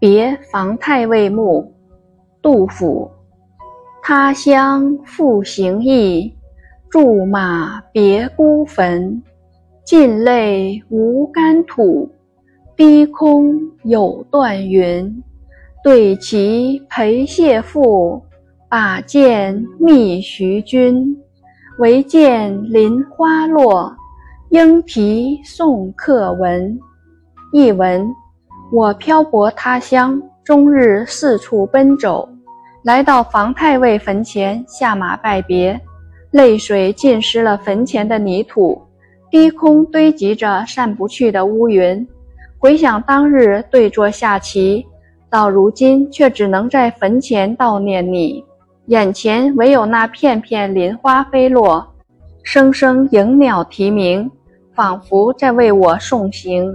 别房太尉墓，杜甫。他乡复行意，驻马别孤坟。尽泪无干土，低空有断云。对棋陪谢父，把剑觅徐君。唯见林花落，莺啼送客闻。译文：我漂泊他乡，终日四处奔走，来到房太尉坟前下马拜别，泪水浸湿了坟前的泥土。低空堆积着散不去的乌云，回想当日对坐下棋，到如今却只能在坟前悼念你。眼前唯有那片片林花飞落，声声迎鸟啼鸣，仿佛在为我送行。